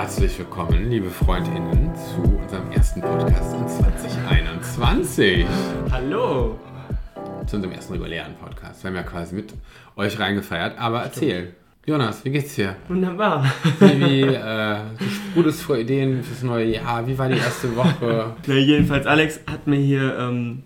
Herzlich willkommen, liebe FreundInnen, zu unserem ersten Podcast in 2021. Hallo! Zu unserem ersten regulären Podcast. Wir haben ja quasi mit euch reingefeiert. Aber erzähl, Jonas, wie geht's dir? Wunderbar. Wie, wie äh, du sprudelst vor Ideen fürs neue Jahr. Wie war die erste Woche? Na, jedenfalls, Alex hat mir hier ähm,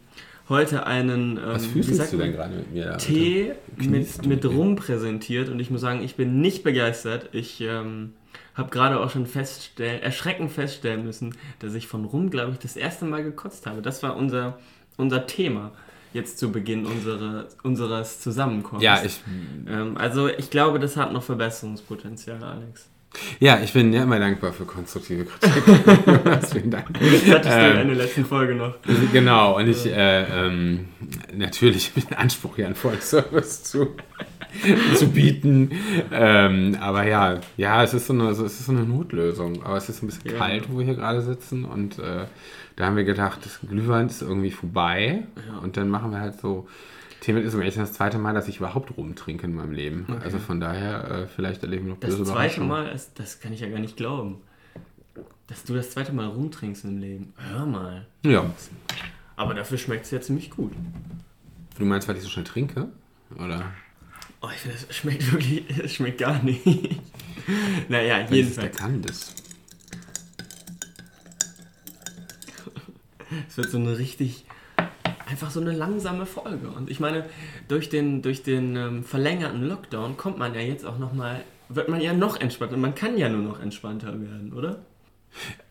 heute einen ähm, Was fühlst du denn gerade mit mir? da? Tee mit, mit mit? Rum präsentiert und ich muss sagen, ich bin nicht begeistert. Ich ähm, habe gerade auch schon feststellen, erschreckend feststellen müssen, dass ich von Rum, glaube ich, das erste Mal gekotzt habe. Das war unser, unser Thema jetzt zu Beginn unsere, unseres Zusammenkommens. Ja, ich, Ähm, also ich glaube, das hat noch Verbesserungspotenzial, Alex. Ja, ich bin ja immer dankbar für konstruktive Kritik. Vielen Dank. Das hattest du Ähm, in der letzten Folge noch. Genau, und ich, äh, ähm, natürlich mit Anspruch hier einen Vollservice zu, zu bieten. Ähm, aber ja, ja, es ist, so eine, es ist so eine Notlösung. Aber es ist ein bisschen Ja. kalt, wo wir hier gerade sitzen. Und äh, da haben wir gedacht, das Glühwein ist irgendwie vorbei. Ja. Und dann machen wir halt so. Themen ist eigentlich das zweite Mal, dass ich überhaupt rumtrinke in meinem Leben. Okay. Also von daher, äh, vielleicht erleben wir noch Das zweite. Mal, ist, das kann ich ja gar nicht glauben. Dass du das zweite Mal rumtrinkst im Leben. Hör mal. Ja. Aber dafür schmeckt es ja ziemlich gut. Du meinst, weil ich so schnell trinke? Oder? Oh, ich finde, es schmeckt wirklich, es schmeckt gar nicht. naja, der jedenfalls. das. Es wird so eine richtig, einfach so eine langsame Folge. Und ich meine, durch den, durch den ähm, verlängerten Lockdown kommt man ja jetzt auch nochmal, wird man ja noch entspannter. Man kann ja nur noch entspannter werden, oder?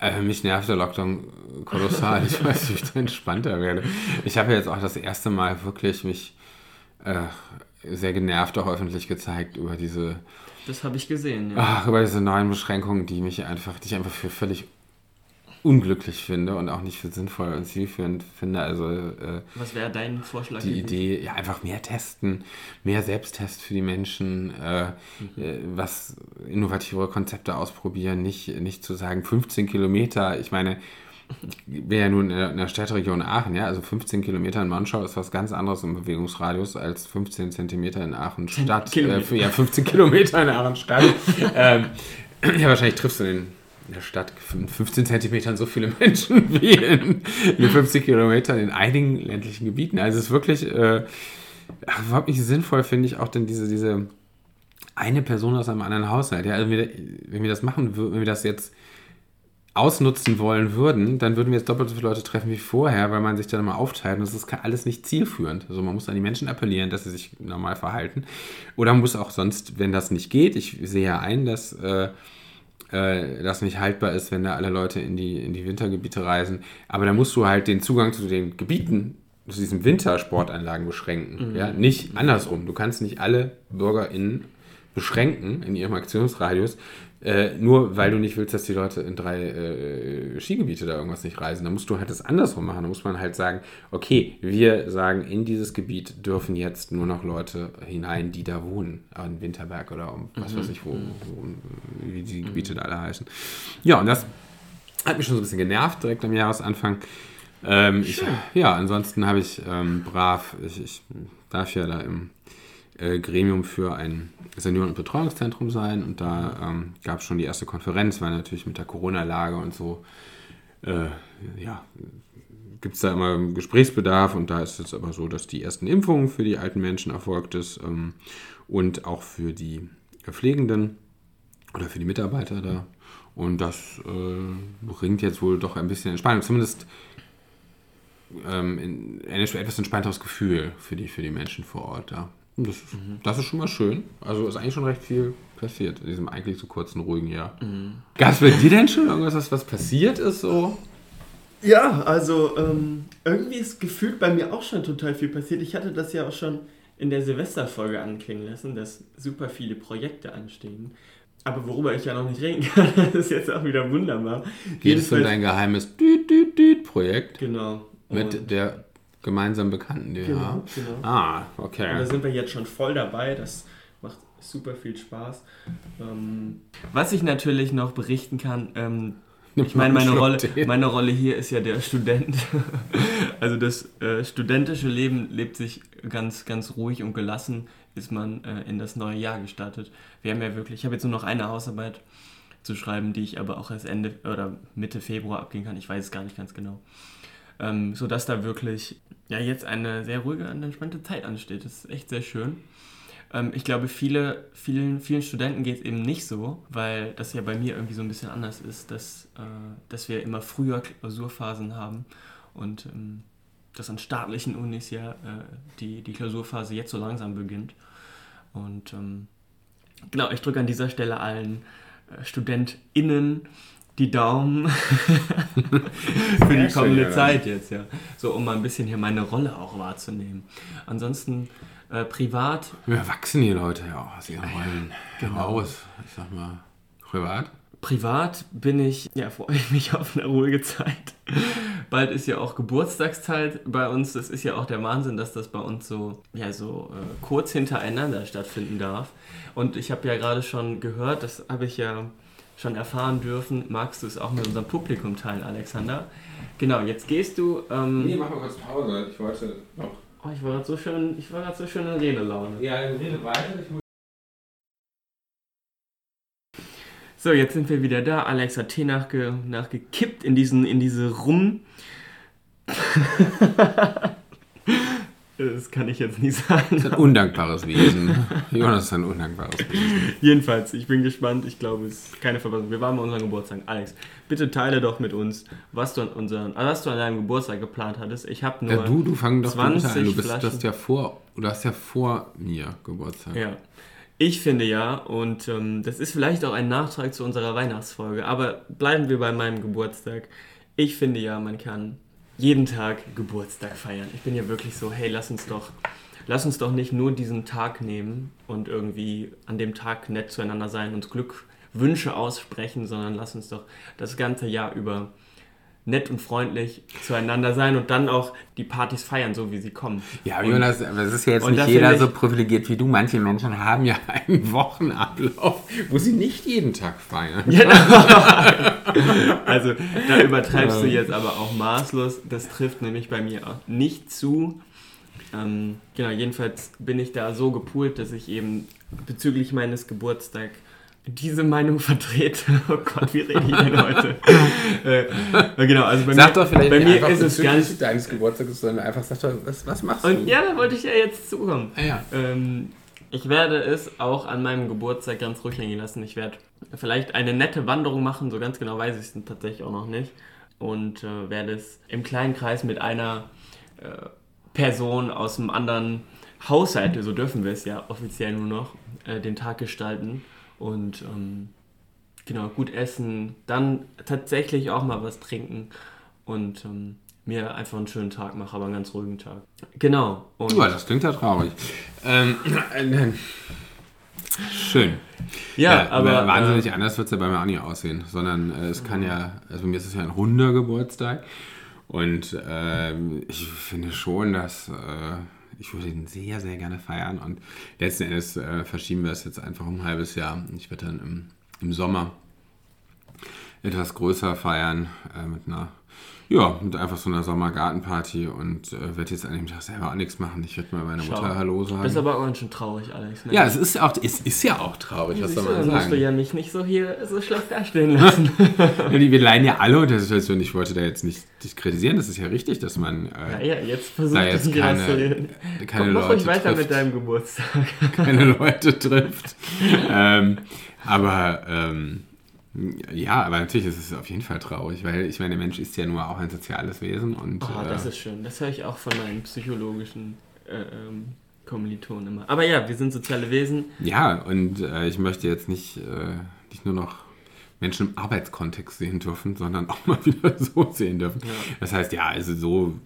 Äh, mich nervt der Lockdown kolossal. Ich weiß nicht, wie ich da entspannter werde. Ich habe ja jetzt auch das erste Mal wirklich mich äh, sehr genervt auch öffentlich gezeigt über diese, Das habe ich gesehen, ja. ach, über diese neuen Beschränkungen, die mich einfach, die ich einfach für völlig unglücklich finde und auch nicht für sinnvoll und zielführend finde. Also äh, Was wäre dein Vorschlag? die gewesen? Idee, ja, einfach mehr testen, mehr Selbsttest für die Menschen, äh, Mhm. was innovativere Konzepte ausprobieren, nicht, nicht zu sagen 15 Kilometer. Ich meine, ich bin ja nun in der, Städteregion Aachen, ja, also 15 Kilometer in Monschau ist was ganz anderes im Bewegungsradius als 15 Zentimeter in Aachen Stadt. Äh, ja, 15 Kilometer in Aachen Stadt. ähm, ja, wahrscheinlich triffst du in der Stadt in 15 Zentimetern so viele Menschen wie in, in 50 Kilometern in einigen ländlichen Gebieten. Also es ist wirklich äh, überhaupt nicht sinnvoll, finde ich, auch denn diese, diese eine Person aus einem anderen Haushalt. Ja, also wenn wir, das machen würden, wenn wir das jetzt ausnutzen wollen würden, dann würden wir jetzt doppelt so viele Leute treffen wie vorher, weil man sich dann immer aufteilt und das ist alles nicht zielführend. Also man muss an die Menschen appellieren, dass sie sich normal verhalten. Oder man muss auch sonst, wenn das nicht geht, ich sehe ja ein, dass äh, äh, das nicht haltbar ist, wenn da alle Leute in die, in die Wintergebiete reisen. Aber da musst du halt den Zugang zu den Gebieten, zu diesen Wintersportanlagen beschränken. Ja? Nicht andersrum. Du kannst nicht alle BürgerInnen beschränken in ihrem Aktionsradius, äh, nur weil du nicht willst, dass die Leute in drei äh, Skigebiete da irgendwas nicht reisen. Da musst du halt das andersrum machen. Da muss man halt sagen, okay, wir sagen, in dieses Gebiet dürfen jetzt nur noch Leute hinein, die da wohnen. An Winterberg oder um was weiß ich, wo, wo wie die Gebiete da alle heißen. Ja, und das hat mich schon so ein bisschen genervt, direkt am Jahresanfang. Ähm, ich, ja, ansonsten habe ich ähm, brav, ich, ich darf ja da im äh, Gremium für ein Senioren- und Betreuungszentrum sein und da ähm, gab es schon die erste Konferenz, weil natürlich mit der Corona-Lage und so, äh, ja, gibt es da immer Gesprächsbedarf und da ist es aber so, dass die ersten Impfungen für die alten Menschen erfolgt ist ähm, und auch für die Pflegenden oder für die Mitarbeiter da. Und das äh, bringt jetzt wohl doch ein bisschen Entspannung. Zumindest ähm, in, ein etwas entspannteres Gefühl für die, für die Menschen vor Ort da. Und das, ist, das ist schon mal schön. Also ist eigentlich schon recht viel passiert in diesem eigentlich so kurzen, ruhigen Jahr. Gab es bei dir denn schon irgendwas, was, passiert ist so? Ja, also ähm, irgendwie ist gefühlt bei mir auch schon total viel passiert. Ich hatte das ja auch schon in der Silvesterfolge anklingen lassen, dass super viele Projekte anstehen. Aber worüber ich ja noch nicht reden kann, das ist jetzt auch wieder wunderbar. Geht es um dein geheimes Düt-Düt-Düt-Projekt Genau. mit der gemeinsam Bekannten, die wir Genau, genau. Ah, Und okay. da sind wir jetzt schon voll dabei. Das macht super viel Spaß. Ähm, was ich natürlich noch berichten kann, ähm, ich meine, meine Rolle, meine Rolle hier ist ja der Student. Also das äh, studentische Leben lebt sich ganz, ganz ruhig und gelassen, ist man äh, in das neue Jahr gestartet. Wir haben ja wirklich, ich habe jetzt nur noch eine Hausarbeit zu schreiben, die ich aber auch erst Ende oder Mitte Februar abgehen kann. Ich weiß es gar nicht ganz genau. Ähm, sodass da wirklich ja, jetzt eine sehr ruhige und entspannte Zeit ansteht. Das ist echt sehr schön. Ähm, ich glaube, viele, vielen, vielen Studenten geht es eben nicht so, weil das ja bei mir irgendwie so ein bisschen anders ist, dass, äh, dass wir immer früher Klausurphasen haben und ähm, dass an staatlichen Unis ja äh, die, die Klausurphase jetzt so langsam beginnt. Und ähm, genau, ich drücke an dieser Stelle allen äh, StudentInnen die Daumen für die kommende schön, Zeit jetzt, ja. So, um mal ein bisschen hier meine Rolle auch wahrzunehmen. Ansonsten äh, privat. Wir wachsen hier Leute ja auch aus ihren Rollen genau. aus. Ich sag mal, privat. Privat bin ich, ja, freue ich mich auf eine ruhige Zeit. Bald ist ja auch Geburtstagszeit bei uns. Das ist ja auch der Wahnsinn, dass das bei uns so, ja, so äh, kurz hintereinander stattfinden darf. Und ich habe ja gerade schon gehört, das habe ich ja schon erfahren dürfen. Magst du es auch mit unserem Publikum teilen, Alexander? Genau, jetzt gehst du. Ähm, nee, mach mal kurz Pause. Ich wollte noch. Oh, ich war gerade so schön, ich war gerade so schön in Redelaune. Ja, rede weiter. so, jetzt sind wir wieder da. Alex hat Tee nachge nachgekippt in, diesen, in diese Rum. Das kann ich jetzt nicht sagen. Das ist ein undankbares Wesen. Jonas ist ein undankbares Wesen. Jedenfalls, ich bin gespannt. Ich glaube, es ist keine Verpassung. Wir waren bei unserem Geburtstag. Alex, bitte teile doch mit uns, was du an, unseren, was du an deinem Geburtstag geplant hattest. Ich habe nur. Ja, du, du fang doch 20 an. Du bist das ja vor, du hast ja vor mir Geburtstag. Ja. Ich finde ja, und ähm, das ist vielleicht auch ein Nachtrag zu unserer Weihnachtsfolge, aber bleiben wir bei meinem Geburtstag. Ich finde ja, man kann jeden Tag Geburtstag feiern. Ich bin ja wirklich so, hey, lass uns doch, lass uns doch nicht nur diesen Tag nehmen und irgendwie an dem Tag nett zueinander sein und Glückwünsche aussprechen, sondern lass uns doch das ganze Jahr über nett und freundlich zueinander sein und dann auch die Partys feiern, so wie sie kommen. Ja, Jonas, aber es ist ja jetzt nicht jeder so privilegiert wie du. Manche Menschen haben ja einen Wochenablauf, wo sie nicht jeden Tag feiern. Genau. also da übertreibst du jetzt aber auch maßlos. Das trifft nämlich bei mir auch nicht zu. Ähm, genau, jedenfalls bin ich da so gepoolt, dass ich eben bezüglich meines Geburtstags diese Meinung vertrete. Oh Gott, wie rede ich denn heute? äh, genau, also bei sag mir, doch vielleicht bei mir ist es ganz deines Geburtstags, sondern einfach sag doch, was, was machst du? Und ja, da wollte ich ja jetzt zukommen. Ah, ja. Ähm, ich werde es auch an meinem Geburtstag ganz ruhig hängen lassen. Ich werde vielleicht eine nette Wanderung machen, so ganz genau weiß ich es tatsächlich auch noch nicht. Und äh, werde es im kleinen Kreis mit einer äh, Person aus einem anderen Haushalt, so dürfen wir es ja offiziell nur noch, äh, den Tag gestalten und ähm, genau, gut essen, dann tatsächlich auch mal was trinken und ähm, mir einfach einen schönen Tag machen, aber einen ganz ruhigen Tag. Genau. Und ja, das klingt ja traurig. Ähm, äh, schön. Ja, ja aber. Wahnsinnig äh, anders wird es ja bei mir auch nicht aussehen, sondern äh, es kann ja, also bei mir ist es ja ein runder Geburtstag und ähm, ich finde schon, dass äh, ich würde ihn sehr, sehr gerne feiern. Und letzten Endes äh, verschieben wir es jetzt einfach um ein halbes Jahr. Ich werde dann im, im Sommer etwas größer feiern äh, mit einer ja, mit einfach so einer Sommergartenparty und äh, werde jetzt an dem Tag selber auch nichts machen. Ich werde mal meine Schau. Mutter Hallo sagen. Das ist aber auch ganz schön traurig, Alex. Ne? Ja, es ist, auch, es ist ja auch traurig, was soll man sagen. musst du ja mich nicht so hier so schlecht dastehen lassen. ja, wir leiden ja alle unter der Situation. Ich wollte da jetzt nicht dich kritisieren. Das ist ja richtig, dass man äh, ja, ja, jetzt versucht da jetzt keine, keine Komm, Leute weiter trifft, mit deinem Geburtstag. keine Leute trifft. ähm, aber ähm, ja, aber natürlich ist es auf jeden Fall traurig, weil ich meine, der Mensch ist ja nur auch ein soziales Wesen und. Oh, äh, das ist schön. Das höre ich auch von meinen psychologischen äh, ähm, Kommilitonen immer. Aber ja, wir sind soziale Wesen. Ja, und äh, ich möchte jetzt nicht, äh, nicht nur noch Menschen im Arbeitskontext sehen dürfen, sondern auch mal wieder so sehen dürfen. Ja. Das heißt, ja, also so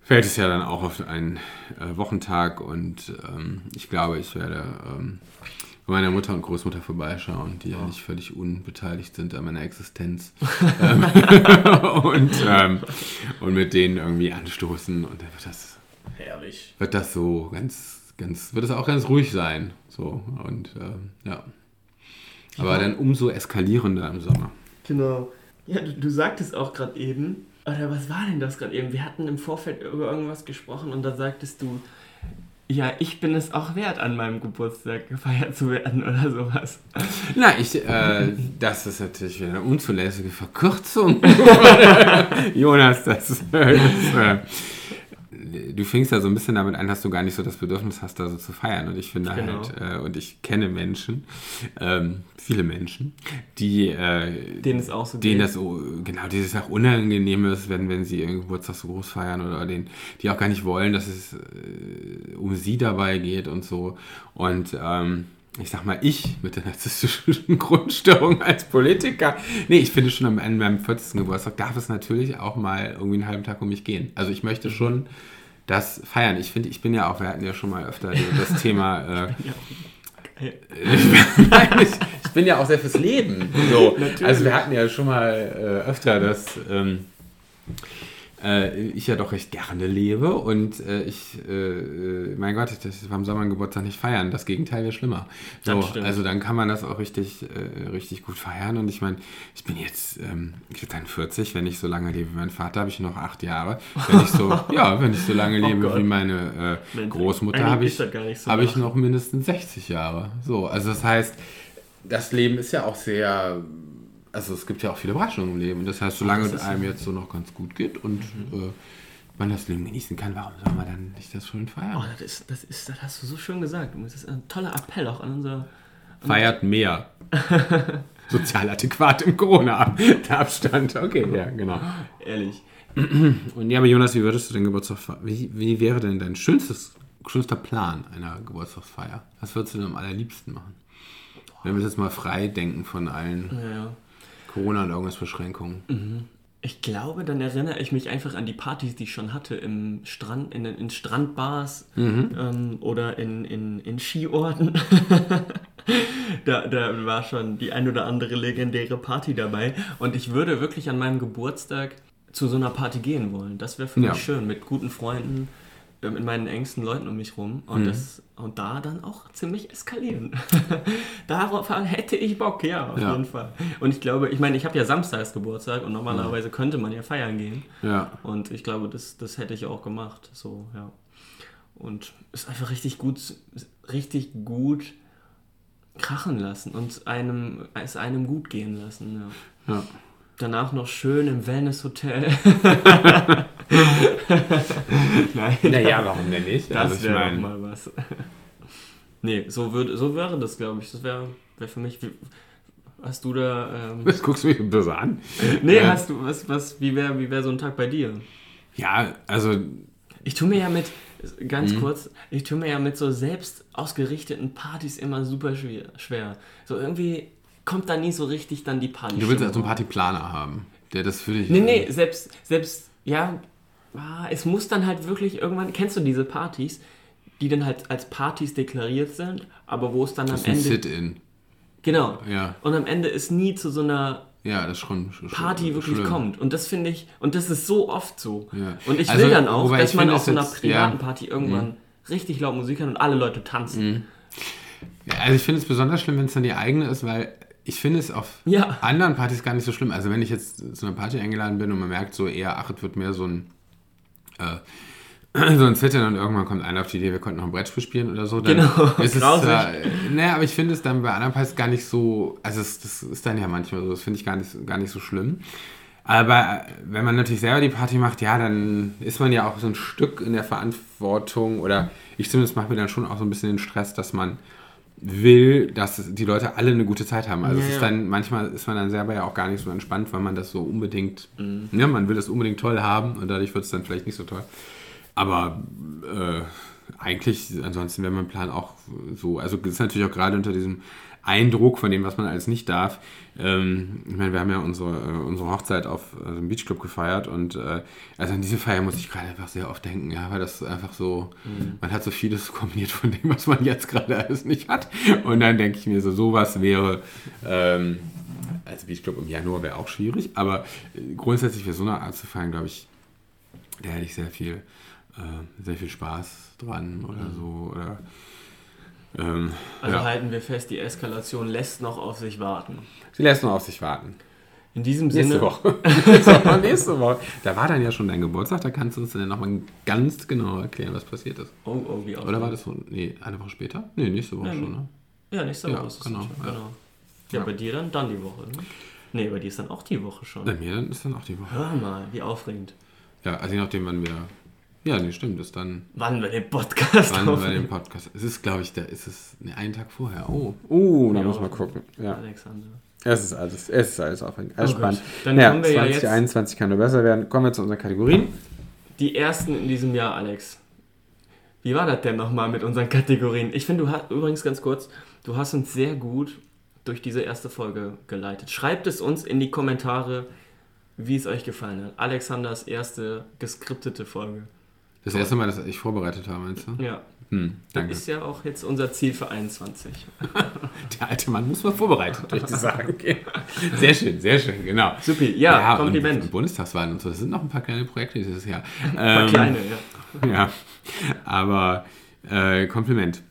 fällt es ja dann auch auf einen äh, Wochentag und ähm, ich glaube, ich werde. Ähm, meiner Mutter und Großmutter vorbeischauen, die ja, ja nicht völlig unbeteiligt sind an meiner Existenz. Ähm, und, ähm, und mit denen irgendwie anstoßen und dann wird das. Herrlich. Wird das so ganz, ganz, wird es auch ganz ruhig sein. So und ähm, ja. Aber ja. dann umso eskalierender im Sommer. Genau. Ja, du, du sagtest auch gerade eben, oder was war denn das gerade eben? Wir hatten im Vorfeld über irgendwas gesprochen und da sagtest du, ja, ich bin es auch wert, an meinem Geburtstag gefeiert zu werden oder sowas. Na, ich, äh, das ist natürlich eine unzulässige Verkürzung. Jonas, das, das äh, du fängst ja so ein bisschen damit an, dass du gar nicht so das Bedürfnis hast, da so zu feiern. Und ich finde Genau. halt, äh, und ich kenne Menschen, ähm, viele Menschen, die, äh, Denen es auch so denen geht. das so, genau, dieses auch unangenehm ist, wenn, wenn sie ihren Geburtstag so groß feiern oder den, die auch gar nicht wollen, dass es äh, um sie dabei geht und so. Und ähm, ich sag mal, ich mit der narzisstischen Grundstörung als Politiker, nee, ich finde schon am an meinem 40. Geburtstag darf es natürlich auch mal irgendwie einen halben Tag um mich gehen. Also ich möchte schon das feiern. Ich finde, ich bin ja auch, wir hatten ja schon mal öfter das Thema, äh. Nein, ich, ich bin ja auch sehr fürs Leben. So. Also wir hatten ja schon mal äh, öfter, dass ähm, äh, ich ja doch recht gerne lebe und äh, ich, äh, äh, mein Gott, ich das beim Sommer einen Geburtstag nicht feiern. Das Gegenteil wäre schlimmer. So, also dann kann man das auch richtig, äh, richtig gut feiern. Und ich meine, ich bin jetzt, ähm, ich bin dann 40, wenn ich so lange lebe wie mein Vater, habe ich noch acht Jahre. Wenn ich so, ja, wenn ich so lange Oh lebe Gott. wie meine äh, Großmutter, habe ich, so habe ich noch mindestens 60 Jahre. So, also das heißt, das Leben ist ja auch sehr, also es gibt ja auch viele Überraschungen im Leben. Das heißt, solange Das es einem jetzt so noch ganz gut geht und äh, man das Leben genießen kann, warum soll man dann nicht das schön Oh, feiern? das ist, das ist, das hast du so schön gesagt. Das ist ein toller Appell auch an unser. Feiert mehr. Sozial adäquat im Corona-Abstand. Okay, ja, genau. Ehrlich. Und ja, aber Jonas, wie würdest du den Geburtstag feiern? Wie, wie wäre denn dein schönstes, schönster Plan einer Geburtstagsfeier? Was würdest du denn am allerliebsten machen? Wenn wir jetzt mal frei denken von allen Ja, ja. Corona- und irgendwas Beschränkungen. Ich glaube, dann erinnere ich mich einfach an die Partys, die ich schon hatte im Strand, in, den- in Strandbars ähm, oder in, in, in Skiorten. da, da war schon die ein oder andere legendäre Party dabei. Und ich würde wirklich an meinem Geburtstag zu so einer Party gehen wollen. Das wäre für Ja. mich schön, mit guten Freunden, äh, mit meinen engsten Leuten um mich rum. Und, das, und da dann auch ziemlich eskalieren. Darauf hätte ich Bock, ja, auf Ja. jeden Fall. Und ich glaube, ich meine, ich habe ja samstags Geburtstag und normalerweise könnte man ja feiern gehen. Ja. Und ich glaube, das, das hätte ich auch gemacht. So, ja. Und ist einfach richtig gut, richtig gut krachen lassen und einem, es einem gut gehen lassen. Ja. ja. Danach noch schön im Wellness-Hotel. Nein. Naja, warum denn nicht? Das Also ich wäre mein- mal was. nee, so, würd, so wäre das, glaube ich. Das wäre wär für mich. Wie, hast du da. Ähm, Was guckst du mich böse an? nee, Äh, hast du. Was, was, wie wäre wie wär so ein Tag bei dir? Ja, also Ich tue mir ja mit. Ganz Mhm. kurz, ich tue mir ja mit so selbst ausgerichteten Partys immer super schwer. So irgendwie kommt da nie so richtig dann die Party. du willst also einen Partyplaner haben, der das für dich. Nee, nee, selbst, selbst, ja, ah, es muss dann halt wirklich irgendwann, kennst du diese Partys, die dann halt als Partys deklariert sind, aber wo es dann am Das ist ein Ende, Sit-in. genau, Ja, und am Ende es nie zu so einer ja, das ist schon. schon Party wirklich schlimm. kommt. Und das finde ich, und das ist so oft so. Ja. Und ich Also, will dann auch, dass man auf so einer jetzt- privaten ja. Mhm. Party irgendwann richtig laut Musik hat und alle Leute tanzen. Ja, also ich finde es besonders schlimm, wenn es dann die eigene ist, weil ich finde es auf Ja. anderen Partys gar nicht so schlimm. Also wenn ich jetzt zu einer Party eingeladen bin und man merkt so eher, ach, es wird mehr so ein äh, so ein Zittern und irgendwann kommt einer auf die Idee, wir konnten noch ein Brettspiel spielen oder so, dann Genau, ist es äh, naja, aber ich finde es dann bei anderen Partys gar nicht so, also es, das ist dann ja manchmal so, das finde ich gar nicht, gar nicht so schlimm. Aber äh, wenn man natürlich selber die Party macht, ja, dann ist man ja auch so ein Stück in der Verantwortung oder ich zumindest mache mir dann schon auch so ein bisschen den Stress, dass man will, dass die Leute alle eine gute Zeit haben. Also Ja, es ist ja. dann, manchmal ist man dann selber ja auch gar nicht so entspannt, weil man das so unbedingt, Mhm. ne, man will das unbedingt toll haben und dadurch wird es dann vielleicht nicht so toll. Aber äh, eigentlich, ansonsten wäre mein Plan auch so, also es ist natürlich auch gerade unter diesem Eindruck von dem, was man alles nicht darf. Ähm, ich meine, wir haben ja unsere, äh, unsere Hochzeit auf äh, einem Beachclub gefeiert und äh, also an diese Feier muss ich gerade einfach sehr oft denken, ja, weil das einfach so, man hat so vieles kombiniert von dem, was man jetzt gerade alles nicht hat. Und dann denke ich mir so, sowas wäre, ähm, also Beachclub im Januar wäre auch schwierig, aber äh, grundsätzlich für so eine Art zu feiern, glaube ich, da hätte ich sehr viel, äh, sehr viel Spaß dran oder so. Oder, ähm, Also ja. halten wir fest, die Eskalation lässt noch auf sich warten. Sie lässt nur auf sich warten. In diesem Sinne. Nächste Woche. Nächste Woche. Da war dann ja schon dein Geburtstag, da kannst du uns dann nochmal ganz genau erklären, was passiert ist. Oh, oh, wie Oder war das so? Nee, eine Woche später? Nee, nächste Woche Ja, schon, ne? Ja, nächste Ja, Woche ist es genau, schon, ja. genau. Ja, Ja. bei dir dann, dann die Woche. Ne? Nee, bei dir ist dann auch die Woche schon. Bei mir ist dann auch die Woche. Hör mal, wie aufregend. Ja, also je nachdem, wann wir. Ja, nee, stimmt, ist dann. Wann wir den Podcast Wann bei aufnehmen. dem Podcast. Es ist, glaube ich, da ist es nee, einen Tag vorher. Oh, oh, da Ja. muss man gucken. Ja. Alexander. Es ist alles, es ist alles aufregend. Alles Oh spannend. Gott. Dann ja, kommen wir ja 2021 kann nur besser werden. Kommen wir zu unseren Kategorien. Die ersten in diesem Jahr, Alex. Wie war das denn nochmal mit unseren Kategorien? Ich finde, du hast, übrigens ganz kurz, du hast uns sehr gut durch diese erste Folge geleitet. Schreibt es uns in die Kommentare, wie es euch gefallen hat. Alexanders erste geskriptete Folge. Das erste Mal, dass ich vorbereitet habe, meinst du? Ja, Hm, das danke. ist ja auch jetzt unser Ziel für 21. Der alte Mann muss mal vorbereitet, würde ich sagen. Sehr schön, sehr schön, genau. Supi, ja, Kompliment. Und Bundestagswahlen und so, das sind noch ein paar kleine Projekte dieses Jahr. Mal Ähm, kleine, ja. Ja, aber äh, Kompliment.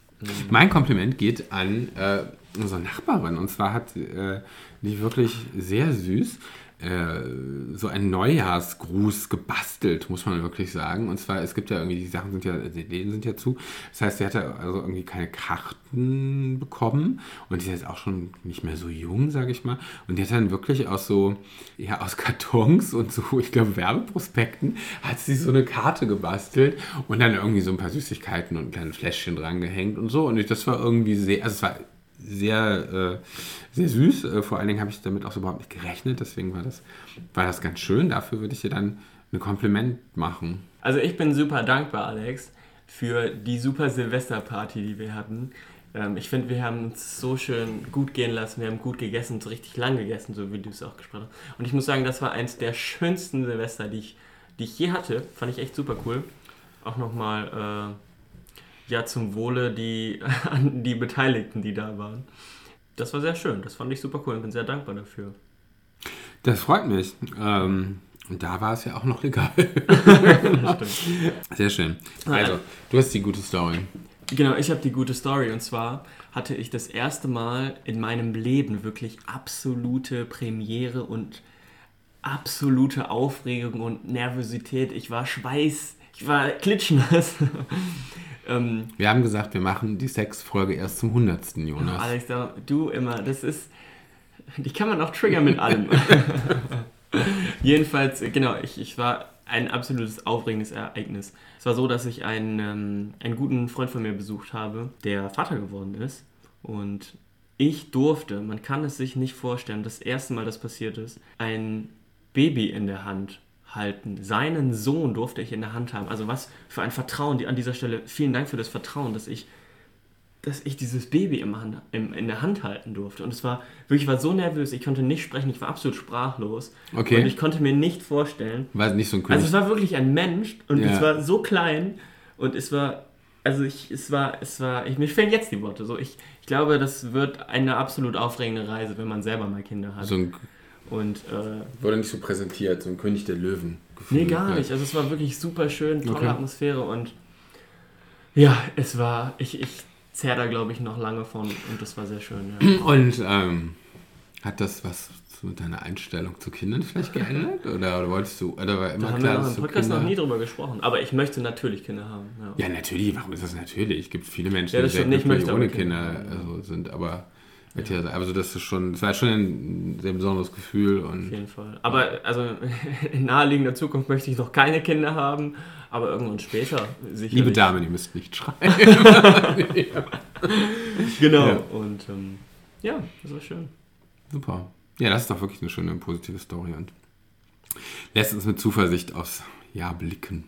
Mein Kompliment geht an äh, unsere Nachbarin. Und zwar hat äh, die wirklich sehr süß äh, so einen Neujahrsgruß gebastelt, muss man wirklich sagen. Und zwar, es gibt ja irgendwie, die Sachen sind ja, die Läden sind ja zu. Das heißt, sie hatte also irgendwie keine Karten bekommen. Und die ist jetzt auch schon nicht mehr so jung, sage ich mal. Und die hat dann wirklich aus so, ja, aus Kartons und so, ich glaube, Werbeprospekten, hat sie so eine Karte gebastelt und dann irgendwie so ein paar Süßigkeiten und ein kleines Fläschchen dran gehängt und so. Und das war irgendwie sehr, also es war sehr, äh, sehr süß. Äh, vor allen Dingen habe ich damit auch so überhaupt nicht gerechnet. Deswegen war das, war das ganz schön. Dafür würde ich dir dann ein Kompliment machen. Also ich bin super dankbar, Alex, für die super Silvesterparty, die wir hatten. Ähm, ich finde, wir haben uns so schön gut gehen lassen. Wir haben gut gegessen, so richtig lang gegessen, so wie du es auch gesprochen hast. Und ich muss sagen, das war eins der schönsten Silvester, die ich, die ich je hatte. Fand ich echt super cool. Auch nochmal äh, ja, zum Wohle die, an die Beteiligten, die da waren. Das war sehr schön. Das fand ich super cool und bin sehr dankbar dafür. Das freut mich. Ähm, und da war es ja auch noch legal. Sehr schön. Also, du hast die gute Story. Genau, ich habe die gute Story und zwar hatte ich das erste Mal in meinem Leben wirklich absolute Premiere und absolute Aufregung und Nervosität. Ich war Schweiß, ich war klitschnass. ähm, Wir haben gesagt, wir machen die Sexfolge erst zum 100. Jonas. Alex, du immer, das ist, die kann man auch triggern mit allem. Jedenfalls, äh, genau, ich, ich war ein absolutes aufregendes Ereignis. Es war so, dass ich einen, ähm, einen guten Freund von mir besucht habe, der Vater geworden ist. Und ich durfte, man kann es sich nicht vorstellen, das erste Mal, das passiert ist, ein Baby in der Hand halten. Seinen Sohn durfte ich in der Hand haben. Also was für ein Vertrauen, die an dieser Stelle, vielen Dank für das Vertrauen, dass ich dass ich dieses Baby im Hand, im, in der Hand halten durfte. Und es war wirklich, ich war so nervös, ich konnte nicht sprechen, ich war absolut sprachlos. Okay. Und ich konnte mir nicht vorstellen. War nicht so ein Also König. es war wirklich ein Mensch und Ja. es war so klein und es war, also ich, es war, es war, ich, mir fehlen jetzt die Worte. So, ich, ich glaube, das wird eine absolut aufregende Reise, wenn man selber mal Kinder hat. so ein, und äh, wurde nicht so präsentiert, so ein König der Löwen. Nee, gar nicht. Also es war wirklich super schön, tolle Okay. Atmosphäre und ja, es war, ich, ich zerr da glaube ich noch lange von und das war sehr schön. Ja. Und ähm, hat das was zu deiner Einstellung zu Kindern vielleicht geändert? Oder, oder wolltest du, oder war immer Da haben klar, wir noch dass im du Podcast Kinder... noch nie drüber gesprochen, aber ich möchte natürlich Kinder haben. Ja. Ja, natürlich, warum ist das natürlich? Es gibt viele Menschen, Ja, die glücklich möchte ohne Kinder Kinder haben, also, sind, aber also das ist schon, das war schon ein sehr besonderes Gefühl Auf und jeden Fall. Aber also in naheliegender Zukunft möchte ich noch keine Kinder haben, aber irgendwann später sicherlich. liebe Damen, ihr müsst nicht schreien. Genau. Ja. Und ähm, ja, das war schön. Super. Ja, das ist doch wirklich eine schöne, positive Story und lässt uns mit Zuversicht aufs Jahr blicken.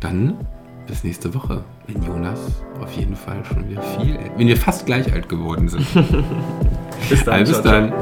Dann bis nächste Woche, wenn Jonas auf jeden Fall schon wieder viel, wenn wir fast gleich alt geworden sind. Bis Also bis dann.